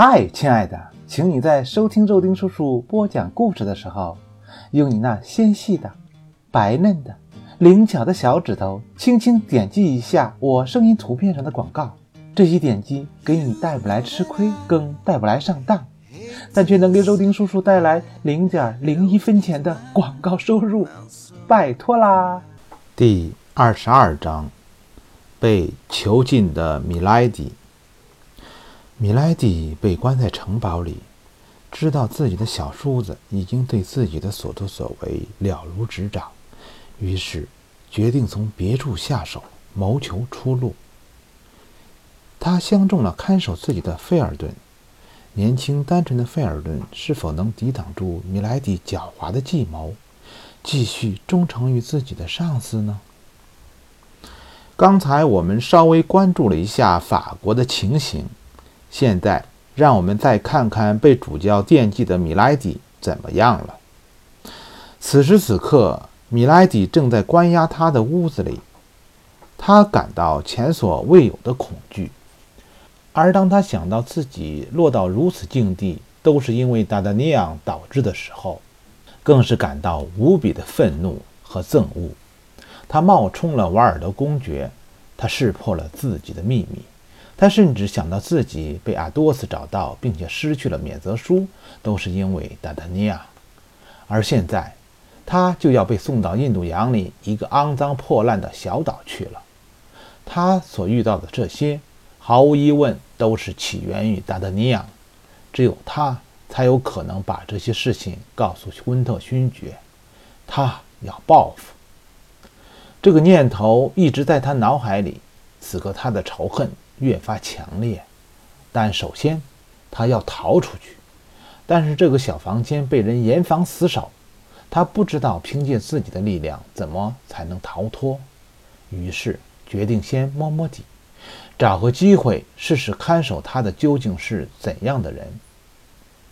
嗨，亲爱的，请你在收听肉丁叔叔播讲故事的时候，用你那纤细的、白嫩的、灵巧的小指头，轻轻点击一下我声音图片上的广告。这些点击给你带不来吃亏，更带不来上当，但却能给肉丁叔叔带来零点零一分钱的广告收入，拜托啦！第二十二章，被囚禁的米莱迪。米莱迪被关在城堡里，知道自己的小叔子已经对自己的所作所为了如指掌，于是决定从别处下手，谋求出路。他相中了看守自己的费尔顿。年轻单纯的费尔顿是否能抵挡住米莱迪狡猾的计谋，继续忠诚于自己的上司呢？刚才我们稍微关注了一下法国的情形，现在让我们再看看被主教惦记的米莱迪怎么样了。此时此刻，米莱迪正在关押他的屋子里，他感到前所未有的恐惧。而当他想到自己落到如此境地都是因为达达尼昂导致的时候，更是感到无比的愤怒和憎恶。他冒充了瓦尔德公爵，他识破了自己的秘密，他甚至想到自己被阿多斯找到，并且失去了免责书，都是因为达达尼亚。而现在，他就要被送到印度洋里一个肮脏破烂的小岛去了。他所遇到的这些。毫无疑问，都是起源于达达尼亚，只有他才有可能把这些事情告诉温特勋爵。他要报复。这个念头一直在他脑海里，此刻他的仇恨越发强烈。但首先，他要逃出去。但是这个小房间被人严防死守，他不知道凭借自己的力量怎么才能逃脱。于是决定先摸摸底。找个机会试试看守他的究竟是怎样的人。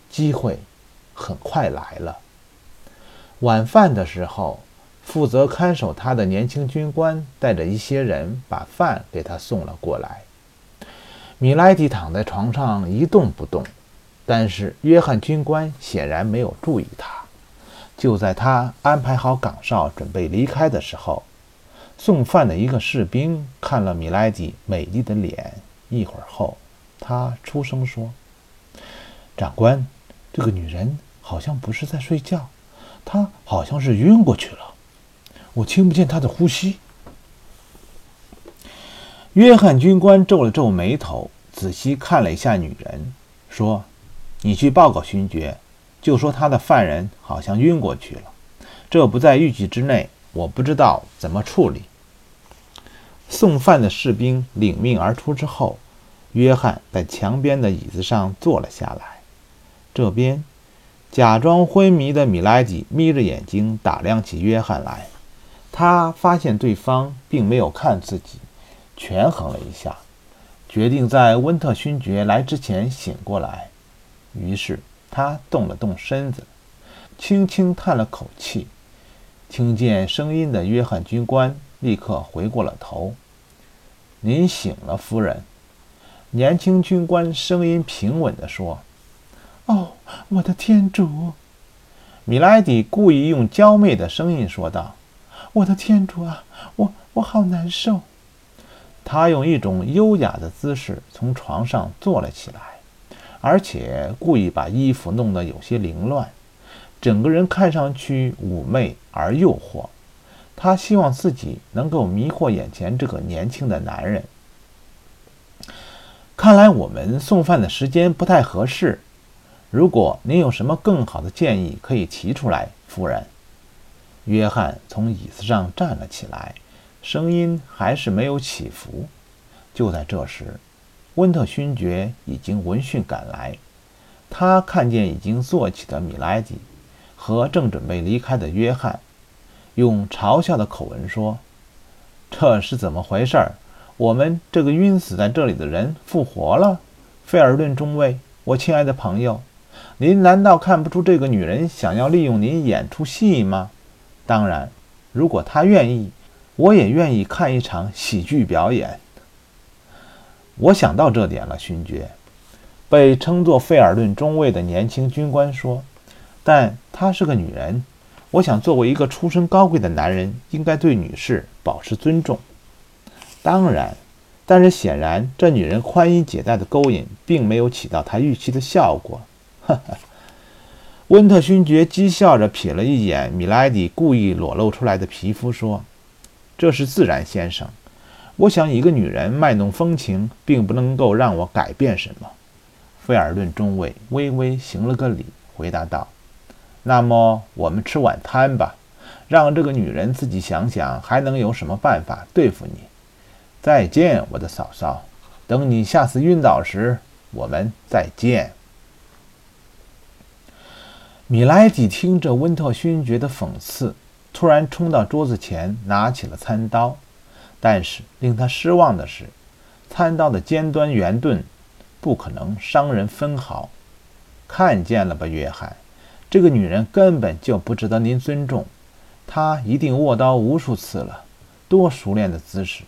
机会很快来了。晚饭的时候，负责看守他的年轻军官带着一些人把饭给他送了过来。米莱迪躺在床上一动不动，但是约翰军官显然没有注意他。就在他安排好岗哨准备离开的时候。送饭的一个士兵看了米莱迪美丽的脸，一会儿后，他出声说：“长官，这个女人好像不是在睡觉，她好像是晕过去了，我听不见她的呼吸。”约翰军官皱了皱眉头，仔细看了一下女人，说：“你去报告勋爵，就说他的犯人好像晕过去了，这不在预计之内。”我不知道怎么处理。送饭的士兵领命而出之后，约翰在墙边的椅子上坐了下来。这边，假装昏迷的米莱迪眯着眼睛打量起约翰来。他发现对方并没有看自己，权衡了一下，决定在温特勋爵来之前醒过来。于是他动了动身子，轻轻叹了口气。听见声音的约翰军官立刻回过了头。“您醒了，夫人。”年轻军官声音平稳地说。“哦，我的天主！”米莱迪故意用娇媚的声音说道。“我的天主啊，我我好难受。”他用一种优雅的姿势从床上坐了起来，而且故意把衣服弄得有些凌乱。整个人看上去妩媚而诱惑，他希望自己能够迷惑眼前这个年轻的男人。看来我们送饭的时间不太合适。如果您有什么更好的建议，可以提出来，夫人。约翰从椅子上站了起来，声音还是没有起伏。就在这时，温特勋爵已经闻讯赶来，他看见已经坐起的米莱迪。和正准备离开的约翰，用嘲笑的口吻说：“这是怎么回事？我们这个晕死在这里的人复活了？”费尔顿中尉，我亲爱的朋友，您难道看不出这个女人想要利用您演出戏吗？当然，如果她愿意，我也愿意看一场喜剧表演。我想到这点了，勋爵。被称作费尔顿中尉的年轻军官说：“但她是个女人，我想作为一个出身高贵的男人，应该对女士保持尊重。”当然，但是显然，这女人宽衣解带的勾引并没有起到他预期的效果。哈哈，温特勋爵讥笑着瞥了一眼米莱迪故意裸露出来的皮肤，说：“这是自然，先生。我想，一个女人卖弄风情，并不能够让我改变什么。”菲尔顿中尉微微行了个礼，回答道：“那么，我们吃晚餐吧，让这个女人自己想想，还能有什么办法对付你。”再见，我的嫂嫂。等你下次晕倒时，我们再见。米莱迪听着温特勋爵的讽刺，突然冲到桌子前，拿起了餐刀。但是令他失望的是，餐刀的尖端圆钝，不可能伤人分毫。看见了吧，约翰，这个女人根本就不值得您尊重。她一定握刀无数次了，多熟练的姿势！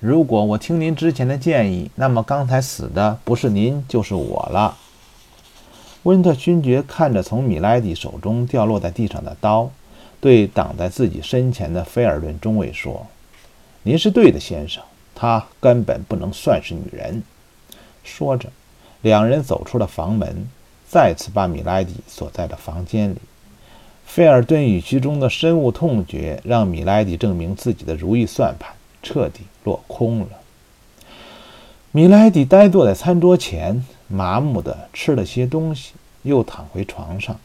如果我听您之前的建议，那么刚才死的不是您就是我了。温特勋爵看着从米莱迪手中掉落在地上的刀，对挡在自己身前的菲尔顿中尉说：“您是对的，先生，她根本不能算是女人。”说着，两人走出了房门，再次把米莱迪锁在了房间里。菲尔顿语气中的深恶痛绝，让米莱迪证明自己的如意算盘。彻底落空了。米莱迪呆坐在餐桌前，麻木地吃了些东西，又躺回床上。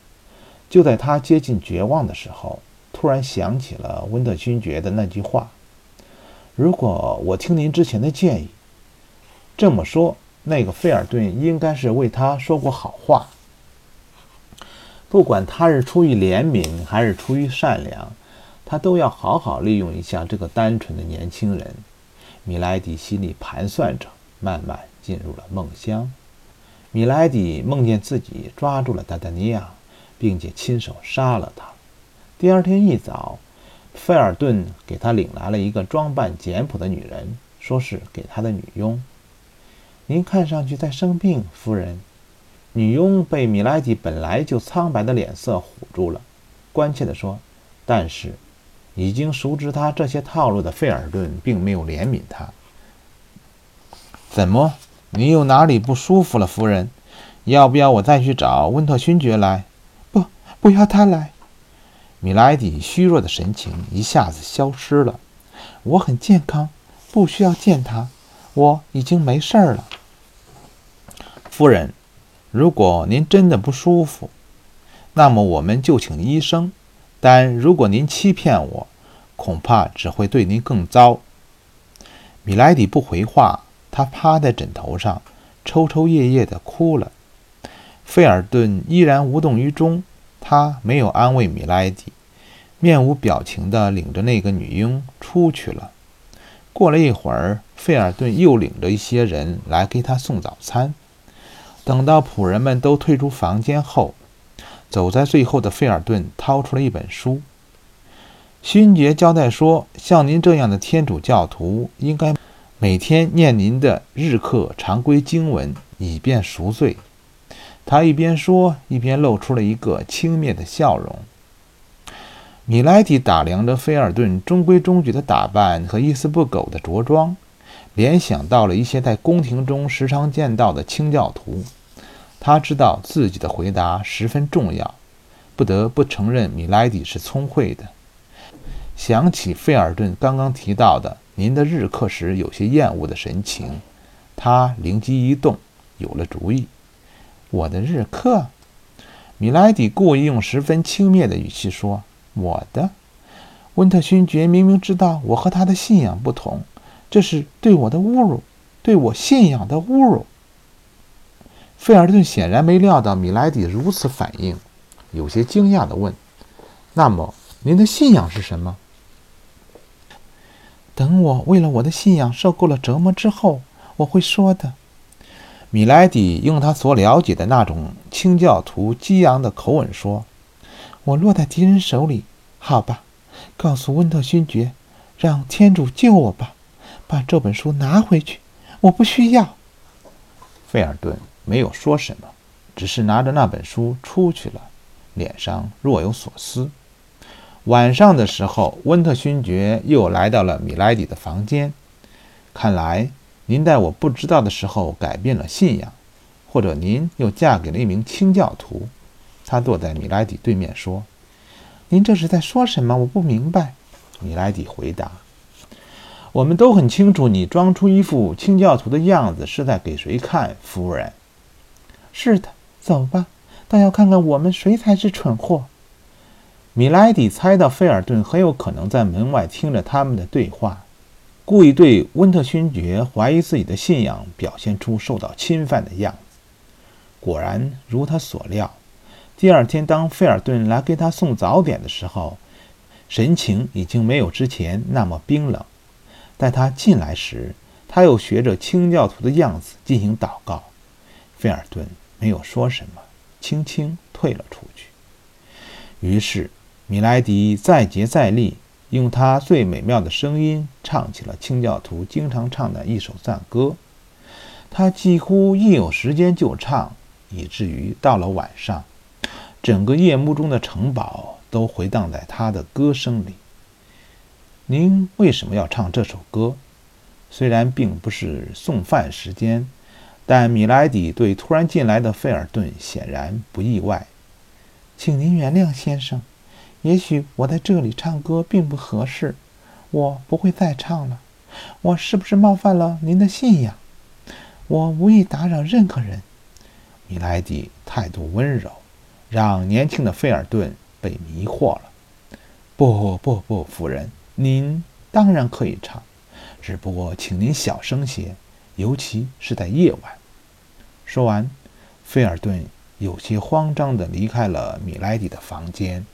就在他接近绝望的时候，突然想起了温特勋爵的那句话：“如果我听您之前的建议，这么说，那个菲尔顿应该是为他说过好话。不管他是出于怜悯还是出于善良。”他都要好好利用一下这个单纯的年轻人。米莱迪心里盘算着，慢慢进入了梦乡。米莱迪梦见自己抓住了达达尼亚，并且亲手杀了他。第二天一早，费尔顿给他领来了一个装扮简朴的女人，说是给他的女佣。您看上去在生病，夫人。女佣被米莱迪本来就苍白的脸色唬住了，关切地说：“但是。”已经熟知他这些套路的费尔顿并没有怜悯他。怎么，你有哪里不舒服了，夫人？要不要我再去找温特勋爵来？不，不要他来。米莱迪虚弱的神情一下子消失了。我很健康，不需要见他，我已经没事儿了。夫人，如果您真的不舒服，那么我们就请医生。但如果您欺骗我，恐怕只会对您更糟。米莱迪不回话，他趴在枕头上，抽抽噎噎地哭了。费尔顿依然无动于衷，他没有安慰米莱迪，面无表情地领着那个女佣出去了。过了一会儿，费尔顿又领着一些人来给他送早餐。等到仆人们都退出房间后，走在最后的费尔顿掏出了一本书。勋爵交代说：“像您这样的天主教徒，应该每天念您的日课常规经文，以便赎罪。”他一边说，一边露出了一个轻蔑的笑容。米莱蒂打量着菲尔顿中规中矩的打扮和一丝不苟的着装，联想到了一些在宫廷中时常见到的清教徒。他知道自己的回答十分重要，不得不承认米莱迪是聪慧的。想起费尔顿刚刚提到的您的日课时有些厌恶的神情，他灵机一动，有了主意。我的日课？米莱迪故意用十分轻蔑的语气说：“我的。”温特勋爵明明知道我和他的信仰不同，这是对我的侮辱，对我信仰的侮辱。费尔顿显然没料到米莱迪如此反应，有些惊讶地问：“那么，您的信仰是什么？”等我为了我的信仰受够了折磨之后，我会说的。米莱迪用他所了解的那种清教徒激昂的口吻说：“我落在敌人手里，好吧，告诉温特勋爵，让天主救我吧，把这本书拿回去，我不需要。”费尔顿。没有说什么，只是拿着那本书出去了，脸上若有所思。晚上的时候，温特勋爵又来到了米莱迪的房间。看来您在我不知道的时候改变了信仰，或者您又嫁给了一名清教徒。他坐在米莱迪对面说：“您这是在说什么？我不明白。”米莱迪回答：“我们都很清楚，你装出一副清教徒的样子是在给谁看，夫人？”“是的，走吧，倒要看看我们谁才是蠢货。”米莱迪猜到费尔顿很有可能在门外听着他们的对话，故意对温特勋爵怀疑自己的信仰表现出受到侵犯的样子。果然如他所料，第二天当费尔顿来给他送早点的时候，神情已经没有之前那么冰冷。待他进来时，他又学着清教徒的样子进行祷告。费尔顿没有说什么，轻轻退了出去。于是。米莱迪再接再厉，用他最美妙的声音唱起了清教徒经常唱的一首赞歌。他几乎一有时间就唱，以至于到了晚上，整个夜幕中的城堡都回荡在他的歌声里。您为什么要唱这首歌？虽然并不是送饭时间，但米莱迪对突然进来的费尔顿显然不意外。请您原谅，先生。也许我在这里唱歌并不合适，我不会再唱了。我是不是冒犯了您的信仰？我无意打扰任何人。米莱迪态度温柔，让年轻的菲尔顿被迷惑了。不不不，夫人，您当然可以唱，只不过请您小声些，尤其是在夜晚。说完，菲尔顿有些慌张地离开了米莱迪的房间。